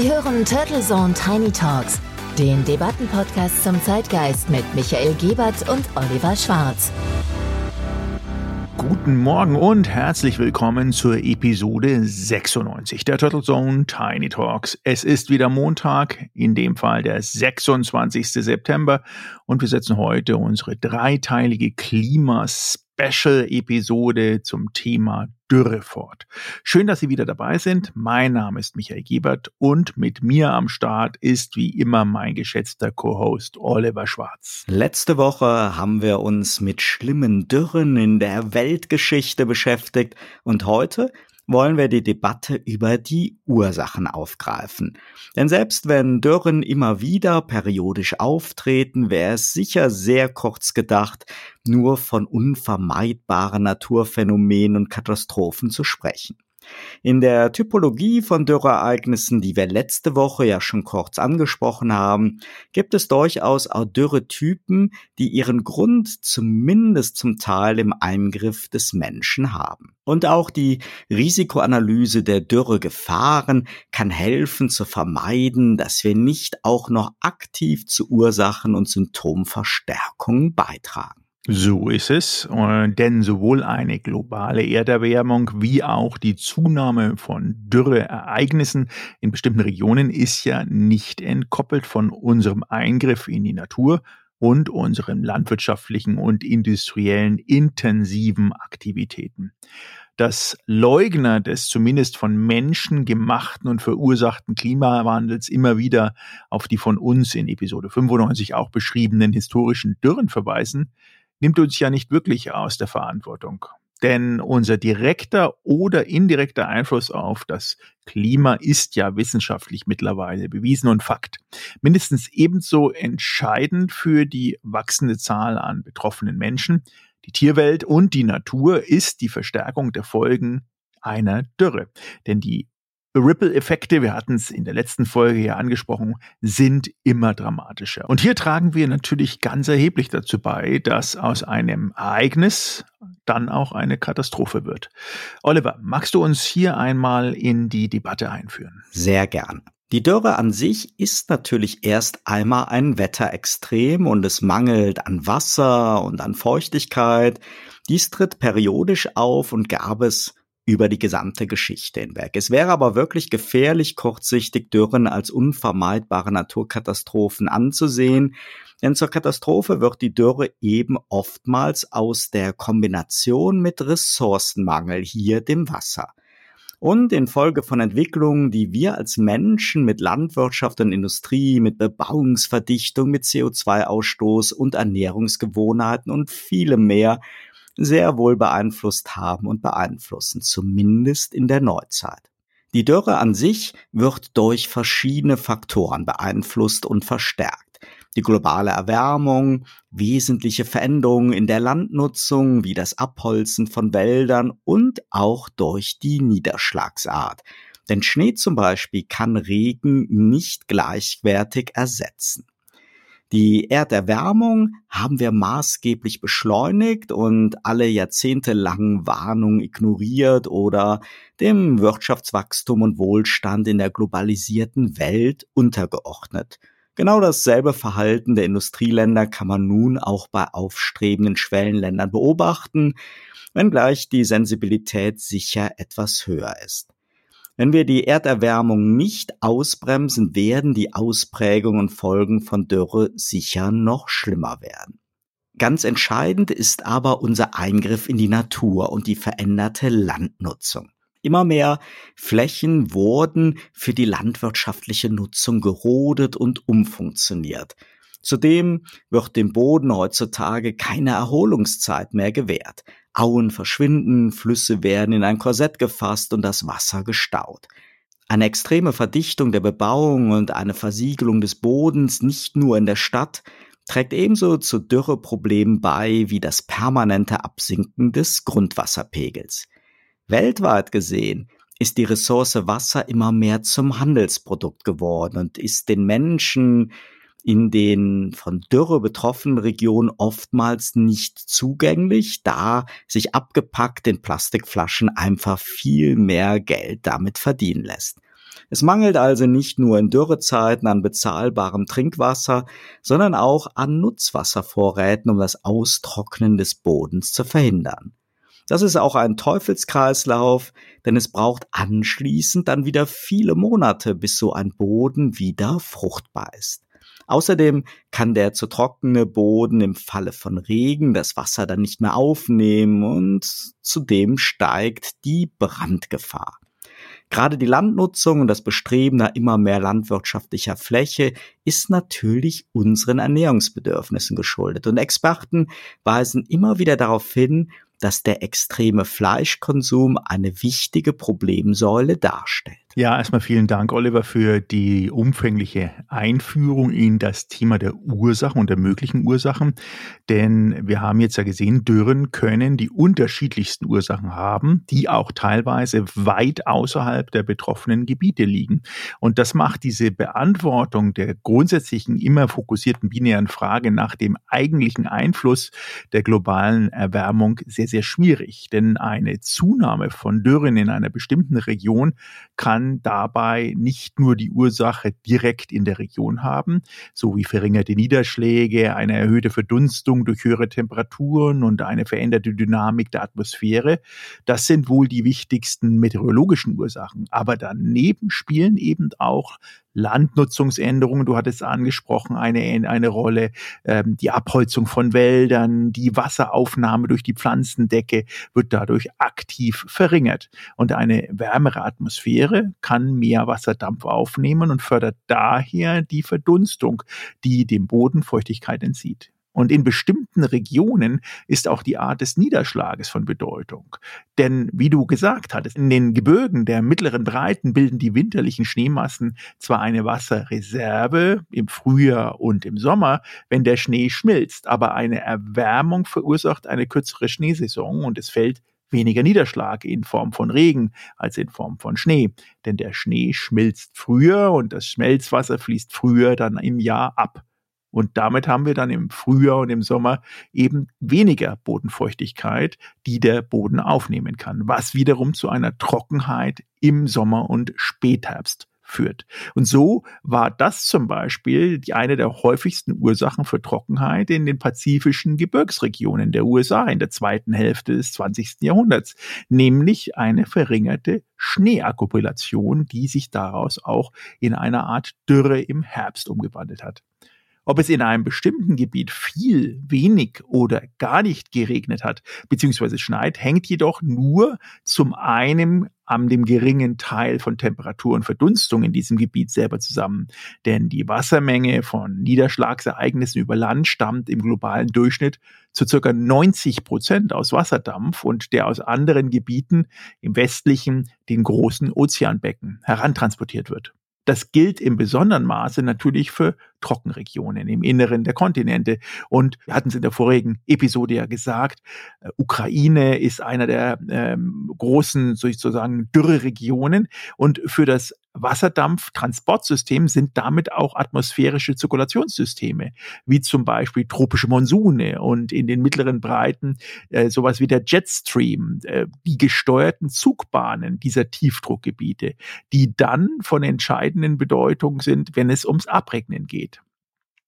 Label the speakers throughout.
Speaker 1: Sie hören Turtle Zone Tiny Talks, den Debattenpodcast zum Zeitgeist mit Michael Gebert und Oliver Schwarz.
Speaker 2: Guten Morgen und herzlich willkommen zur Episode 96 der Turtle Zone Tiny Talks. Es ist wieder Montag, in dem Fall der 26. September und wir setzen heute unsere dreiteilige Klimas Special-Episode zum Thema Dürre fort. Schön, dass Sie wieder dabei sind. Mein Name ist Michael Gebert und mit mir am Start ist wie immer mein geschätzter Co-Host Oliver Schwarz.
Speaker 3: Letzte Woche haben wir uns mit schlimmen Dürren in der Weltgeschichte beschäftigt und heute wollen wir die Debatte über die Ursachen aufgreifen. Denn selbst wenn Dürren immer wieder periodisch auftreten, wäre es sicher sehr kurz gedacht, nur von unvermeidbaren Naturphänomenen und Katastrophen zu sprechen. In der Typologie von Dürreereignissen, die wir letzte Woche ja schon kurz angesprochen haben, gibt es durchaus auch Dürretypen, die ihren Grund zumindest zum Teil im Eingriff des Menschen haben. Und auch die Risikoanalyse der Dürregefahren kann helfen zu vermeiden, dass wir nicht auch noch aktiv zu Ursachen und Symptomverstärkung beitragen.
Speaker 2: So ist es, äh, denn sowohl eine globale Erderwärmung wie auch die Zunahme von Dürreereignissen in bestimmten Regionen ist ja nicht entkoppelt von unserem Eingriff in die Natur und unseren landwirtschaftlichen und industriellen intensiven Aktivitäten. Dass Leugner des zumindest von Menschen gemachten und verursachten Klimawandels immer wieder auf die von uns in Episode 95 auch beschriebenen historischen Dürren verweisen, nimmt uns ja nicht wirklich aus der Verantwortung. Denn unser direkter oder indirekter Einfluss auf das Klima ist ja wissenschaftlich mittlerweile bewiesen und Fakt. Mindestens ebenso entscheidend für die wachsende Zahl an betroffenen Menschen, die Tierwelt und die Natur ist die Verstärkung der Folgen einer Dürre. Denn die Ripple-Effekte, wir hatten es in der letzten Folge ja angesprochen, sind immer dramatischer. Und hier tragen wir natürlich ganz erheblich dazu bei, dass aus einem Ereignis dann auch eine Katastrophe wird. Oliver, magst du uns hier einmal in die Debatte einführen?
Speaker 3: Sehr gern. Die Dürre an sich ist natürlich erst einmal ein Wetterextrem und es mangelt an Wasser und an Feuchtigkeit. Dies tritt periodisch auf und gab es über die gesamte Geschichte hinweg. Es wäre aber wirklich gefährlich, kurzsichtig Dürren als unvermeidbare Naturkatastrophen anzusehen, denn zur Katastrophe wird die Dürre eben oftmals aus der Kombination mit Ressourcenmangel, hier dem Wasser. Und infolge von Entwicklungen, die wir als Menschen mit Landwirtschaft und Industrie, mit Bebauungsverdichtung, mit CO2-Ausstoß und Ernährungsgewohnheiten und vielem mehr sehr wohl beeinflusst haben und beeinflussen, zumindest in der Neuzeit. Die Dürre an sich wird durch verschiedene Faktoren beeinflusst und verstärkt. Die globale Erwärmung, wesentliche Veränderungen in der Landnutzung wie das Abholzen von Wäldern und auch durch die Niederschlagsart. Denn Schnee zum Beispiel kann Regen nicht gleichwertig ersetzen. Die Erderwärmung haben wir maßgeblich beschleunigt und alle jahrzehntelangen Warnungen ignoriert oder dem Wirtschaftswachstum und Wohlstand in der globalisierten Welt untergeordnet. Genau dasselbe Verhalten der Industrieländer kann man nun auch bei aufstrebenden Schwellenländern beobachten, wenngleich die Sensibilität sicher etwas höher ist. Wenn wir die Erderwärmung nicht ausbremsen, werden die Ausprägungen und Folgen von Dürre sicher noch schlimmer werden. Ganz entscheidend ist aber unser Eingriff in die Natur und die veränderte Landnutzung. Immer mehr Flächen wurden für die landwirtschaftliche Nutzung gerodet und umfunktioniert. Zudem wird dem Boden heutzutage keine Erholungszeit mehr gewährt. Auen verschwinden, Flüsse werden in ein Korsett gefasst und das Wasser gestaut. Eine extreme Verdichtung der Bebauung und eine Versiegelung des Bodens nicht nur in der Stadt trägt ebenso zu Dürreproblemen bei wie das permanente Absinken des Grundwasserpegels. Weltweit gesehen ist die Ressource Wasser immer mehr zum Handelsprodukt geworden und ist den Menschen in den von Dürre betroffenen Regionen oftmals nicht zugänglich, da sich abgepackt in Plastikflaschen einfach viel mehr Geld damit verdienen lässt. Es mangelt also nicht nur in Dürrezeiten an bezahlbarem Trinkwasser, sondern auch an Nutzwasservorräten, um das Austrocknen des Bodens zu verhindern. Das ist auch ein Teufelskreislauf, denn es braucht anschließend dann wieder viele Monate, bis so ein Boden wieder fruchtbar ist. Außerdem kann der zu trockene Boden im Falle von Regen das Wasser dann nicht mehr aufnehmen und zudem steigt die Brandgefahr. Gerade die Landnutzung und das Bestreben nach immer mehr landwirtschaftlicher Fläche ist natürlich unseren Ernährungsbedürfnissen geschuldet. Und Experten weisen immer wieder darauf hin, dass der extreme Fleischkonsum eine wichtige Problemsäule darstellt.
Speaker 2: Ja, erstmal vielen Dank, Oliver, für die umfängliche Einführung in das Thema der Ursachen und der möglichen Ursachen. Denn wir haben jetzt ja gesehen, Dürren können die unterschiedlichsten Ursachen haben, die auch teilweise weit außerhalb der betroffenen Gebiete liegen. Und das macht diese Beantwortung der grundsätzlichen, immer fokussierten binären Frage nach dem eigentlichen Einfluss der globalen Erwärmung sehr, sehr schwierig. Denn eine Zunahme von Dürren in einer bestimmten Region kann dabei nicht nur die Ursache direkt in der Region haben, so wie verringerte Niederschläge, eine erhöhte Verdunstung durch höhere Temperaturen und eine veränderte Dynamik der Atmosphäre. Das sind wohl die wichtigsten meteorologischen Ursachen. Aber daneben spielen eben auch Landnutzungsänderungen, du hattest angesprochen, eine, eine Rolle, ähm, die Abholzung von Wäldern, die Wasseraufnahme durch die Pflanzendecke wird dadurch aktiv verringert. Und eine wärmere Atmosphäre kann mehr Wasserdampf aufnehmen und fördert daher die Verdunstung, die dem Boden Feuchtigkeit entzieht. Und in bestimmten Regionen ist auch die Art des Niederschlages von Bedeutung. Denn wie du gesagt hattest, in den Gebirgen der mittleren Breiten bilden die winterlichen Schneemassen zwar eine Wasserreserve im Frühjahr und im Sommer, wenn der Schnee schmilzt, aber eine Erwärmung verursacht eine kürzere Schneesaison und es fällt weniger Niederschlag in Form von Regen als in Form von Schnee. Denn der Schnee schmilzt früher und das Schmelzwasser fließt früher dann im Jahr ab. Und damit haben wir dann im Frühjahr und im Sommer eben weniger Bodenfeuchtigkeit, die der Boden aufnehmen kann, was wiederum zu einer Trockenheit im Sommer und Spätherbst führt. Und so war das zum Beispiel die eine der häufigsten Ursachen für Trockenheit in den pazifischen Gebirgsregionen der USA in der zweiten Hälfte des 20. Jahrhunderts, nämlich eine verringerte Schneeakkumulation, die sich daraus auch in eine Art Dürre im Herbst umgewandelt hat. Ob es in einem bestimmten Gebiet viel, wenig oder gar nicht geregnet hat bzw. schneit, hängt jedoch nur zum einen an dem geringen Teil von Temperatur und Verdunstung in diesem Gebiet selber zusammen. Denn die Wassermenge von Niederschlagsereignissen über Land stammt im globalen Durchschnitt zu circa 90 Prozent aus Wasserdampf und der aus anderen Gebieten im westlichen, den großen Ozeanbecken herantransportiert wird. Das gilt im besonderen Maße natürlich für Trockenregionen im Inneren der Kontinente. Und wir hatten es in der vorigen Episode ja gesagt, äh, Ukraine ist einer der ähm, großen sozusagen Dürreregionen. Und für das Wasserdampftransportsystem sind damit auch atmosphärische Zirkulationssysteme, wie zum Beispiel tropische Monsune und in den mittleren Breiten äh, sowas wie der Jetstream, äh, die gesteuerten Zugbahnen dieser Tiefdruckgebiete, die dann von entscheidenden Bedeutung sind, wenn es ums Abregnen geht.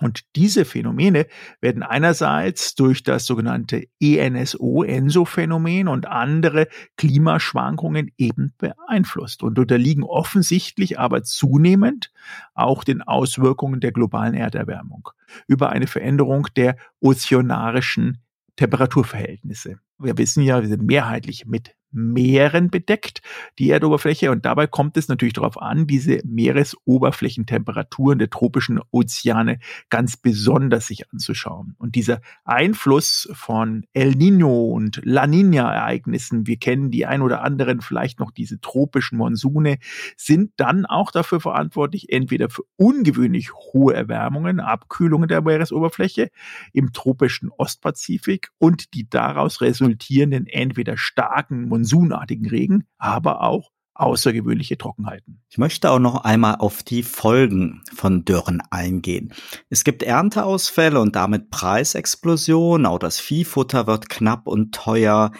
Speaker 2: Und diese Phänomene werden einerseits durch das sogenannte ENSO-ENSO-Phänomen und andere Klimaschwankungen eben beeinflusst und unterliegen offensichtlich aber zunehmend auch den Auswirkungen der globalen Erderwärmung über eine Veränderung der ozeanarischen Temperaturverhältnisse. Wir wissen ja, wir sind mehrheitlich mit Meeren bedeckt, die Erdoberfläche. Und dabei kommt es natürlich darauf an, diese Meeresoberflächentemperaturen der tropischen Ozeane ganz besonders sich anzuschauen. Und dieser Einfluss von El Nino und La Nina Ereignissen, wir kennen die ein oder anderen vielleicht noch diese tropischen Monsune, sind dann auch dafür verantwortlich, entweder für ungewöhnlich hohe Erwärmungen, Abkühlungen der Meeresoberfläche im tropischen Ostpazifik und die daraus resultierenden entweder starken Monsunen monsunartigen Regen, aber auch außergewöhnliche Trockenheiten.
Speaker 3: Ich möchte auch noch einmal auf die Folgen von Dürren eingehen. Es gibt Ernteausfälle und damit Preisexplosionen, auch das Viehfutter wird knapp und teuer.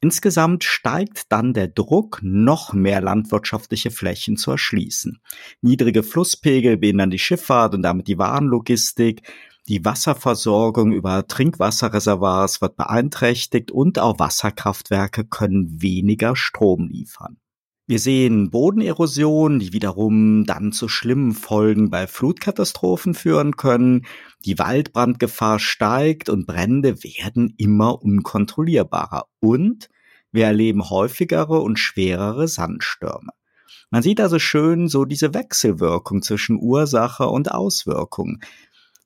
Speaker 3: Insgesamt steigt dann der Druck, noch mehr landwirtschaftliche Flächen zu erschließen. Niedrige Flusspegel behindern die Schifffahrt und damit die Warenlogistik. Die Wasserversorgung über Trinkwasserreservoirs wird beeinträchtigt und auch Wasserkraftwerke können weniger Strom liefern. Wir sehen Bodenerosion, die wiederum dann zu schlimmen Folgen bei Flutkatastrophen führen können. Die Waldbrandgefahr steigt und Brände werden immer unkontrollierbarer. Und wir erleben häufigere und schwerere Sandstürme. Man sieht also schön so diese Wechselwirkung zwischen Ursache und Auswirkung.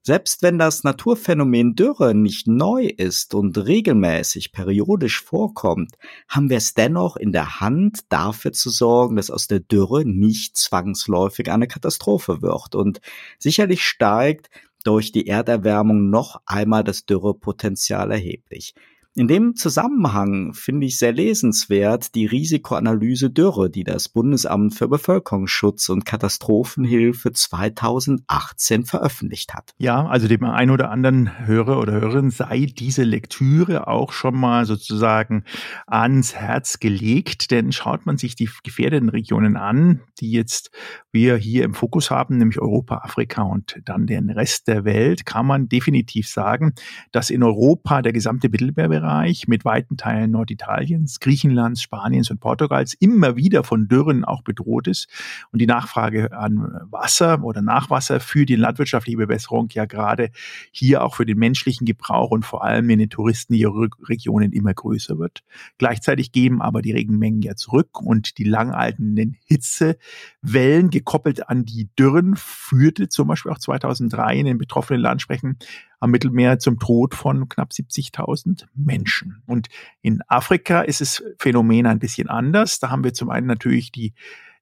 Speaker 3: Selbst wenn das Naturphänomen Dürre nicht neu ist und regelmäßig periodisch vorkommt, haben wir es dennoch in der Hand, dafür zu sorgen, dass aus der Dürre nicht zwangsläufig eine Katastrophe wird. Und sicherlich steigt durch die Erderwärmung noch einmal das Dürrepotenzial erheblich. In dem Zusammenhang finde ich sehr lesenswert die Risikoanalyse Dürre, die das Bundesamt für Bevölkerungsschutz und Katastrophenhilfe 2018 veröffentlicht hat.
Speaker 2: Ja, also dem einen oder anderen Hörer oder Hörerin sei diese Lektüre auch schon mal sozusagen ans Herz gelegt, denn schaut man sich die gefährdeten Regionen an, die jetzt wir hier im Fokus haben, nämlich Europa, Afrika und dann den Rest der Welt, kann man definitiv sagen, dass in Europa der gesamte Mittelmeerbereich Bereich mit weiten Teilen Norditaliens, Griechenlands, Spaniens und Portugals immer wieder von Dürren auch bedroht ist und die Nachfrage an Wasser oder Nachwasser für die landwirtschaftliche Bewässerung ja gerade hier auch für den menschlichen Gebrauch und vor allem in den Touristenregionen immer größer wird. Gleichzeitig geben aber die Regenmengen ja zurück und die langaltenden Hitzewellen gekoppelt an die Dürren führte zum Beispiel auch 2003 in den betroffenen Landsprechen am Mittelmeer zum Tod von knapp 70.000 Menschen. Und in Afrika ist das Phänomen ein bisschen anders. Da haben wir zum einen natürlich die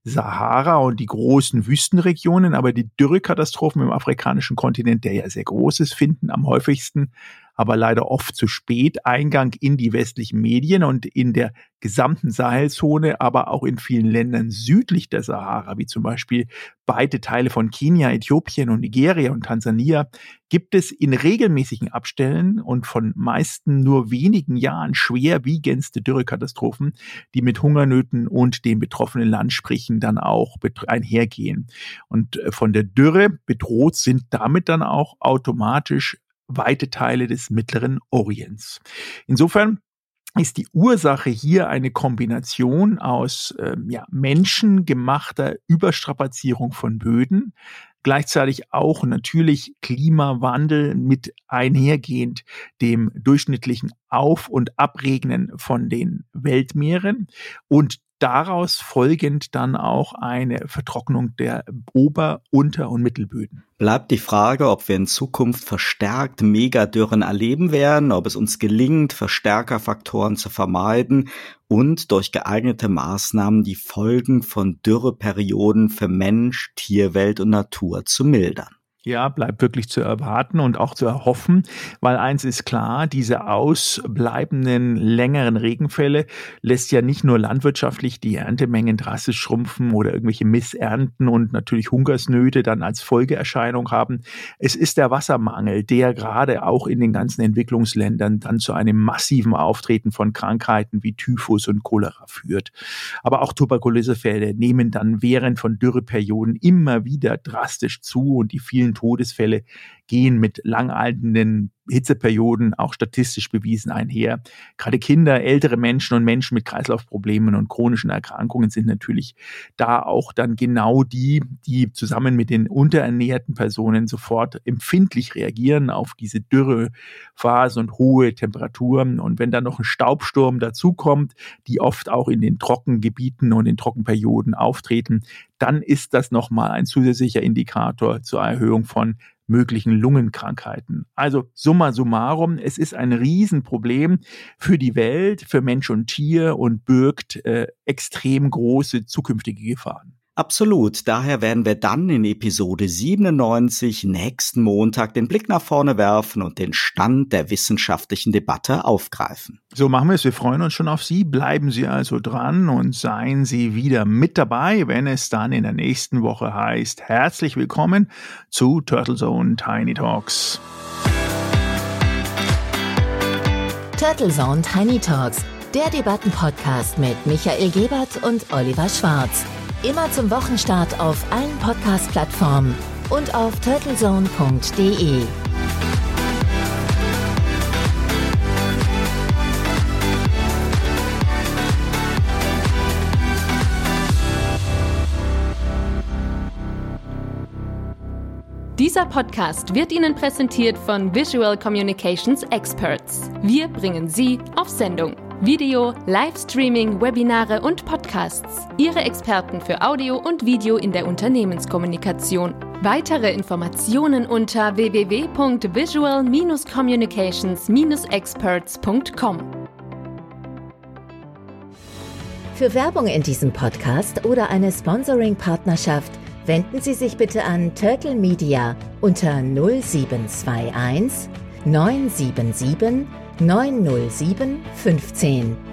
Speaker 2: Sahara und die großen Wüstenregionen, aber die Dürrekatastrophen im afrikanischen Kontinent, der ja sehr groß ist, finden am häufigsten aber leider oft zu spät Eingang in die westlichen Medien und in der gesamten Sahelzone, aber auch in vielen Ländern südlich der Sahara, wie zum Beispiel beide Teile von Kenia, Äthiopien und Nigeria und Tansania, gibt es in regelmäßigen Abstellen und von meisten nur wenigen Jahren schwerwiegendste Dürrekatastrophen, die mit Hungernöten und den betroffenen Landsprichen dann auch einhergehen. Und äh, von der Dürre bedroht sind damit dann auch automatisch weite Teile des Mittleren Orients. Insofern ist die Ursache hier eine Kombination aus ähm, ja, menschengemachter Überstrapazierung von Böden, gleichzeitig auch natürlich Klimawandel mit einhergehend dem durchschnittlichen Auf- und Abregnen von den Weltmeeren und daraus folgend dann auch eine Vertrocknung der Ober-, Unter- und Mittelböden.
Speaker 3: Bleibt die Frage, ob wir in Zukunft verstärkt Megadürren erleben werden, ob es uns gelingt, Verstärkerfaktoren zu vermeiden und durch geeignete Maßnahmen die Folgen von Dürreperioden für Mensch, Tierwelt und Natur zu mildern.
Speaker 2: Ja, bleibt wirklich zu erwarten und auch zu erhoffen, weil eins ist klar, diese ausbleibenden längeren Regenfälle lässt ja nicht nur landwirtschaftlich die Erntemengen drastisch schrumpfen oder irgendwelche Missernten und natürlich Hungersnöte dann als Folgeerscheinung haben. Es ist der Wassermangel, der gerade auch in den ganzen Entwicklungsländern dann zu einem massiven Auftreten von Krankheiten wie Typhus und Cholera führt. Aber auch Tuberkulosefälle nehmen dann während von Dürreperioden immer wieder drastisch zu und die vielen Todesfälle gehen mit langaltenden Hitzeperioden auch statistisch bewiesen einher. Gerade Kinder, ältere Menschen und Menschen mit Kreislaufproblemen und chronischen Erkrankungen sind natürlich da auch dann genau die, die zusammen mit den unterernährten Personen sofort empfindlich reagieren auf diese Dürrephase und hohe Temperaturen. Und wenn dann noch ein Staubsturm dazukommt, die oft auch in den Trockengebieten und in Trockenperioden auftreten, dann ist das nochmal ein zusätzlicher Indikator zur Erhöhung von möglichen Lungenkrankheiten. Also summa summarum, es ist ein Riesenproblem für die Welt, für Mensch und Tier und birgt äh, extrem große zukünftige Gefahren.
Speaker 3: Absolut. Daher werden wir dann in Episode 97 nächsten Montag den Blick nach vorne werfen und den Stand der wissenschaftlichen Debatte aufgreifen.
Speaker 2: So machen wir es. Wir freuen uns schon auf Sie. Bleiben Sie also dran und seien Sie wieder mit dabei, wenn es dann in der nächsten Woche heißt, herzlich willkommen zu Turtle Zone Tiny Talks.
Speaker 1: Turtle Zone Tiny Talks Der Debattenpodcast mit Michael Gebert und Oliver Schwarz. Immer zum Wochenstart auf allen Podcast-Plattformen und auf turtlezone.de.
Speaker 4: Dieser Podcast wird Ihnen präsentiert von Visual Communications Experts. Wir bringen Sie auf Sendung. Video, Livestreaming, Webinare und Podcasts. Ihre Experten für Audio und Video in der Unternehmenskommunikation. Weitere Informationen unter www.visual-communications-experts.com.
Speaker 1: Für Werbung in diesem Podcast oder eine Sponsoring-Partnerschaft wenden Sie sich bitte an Turtle Media unter 0721 977 907 15.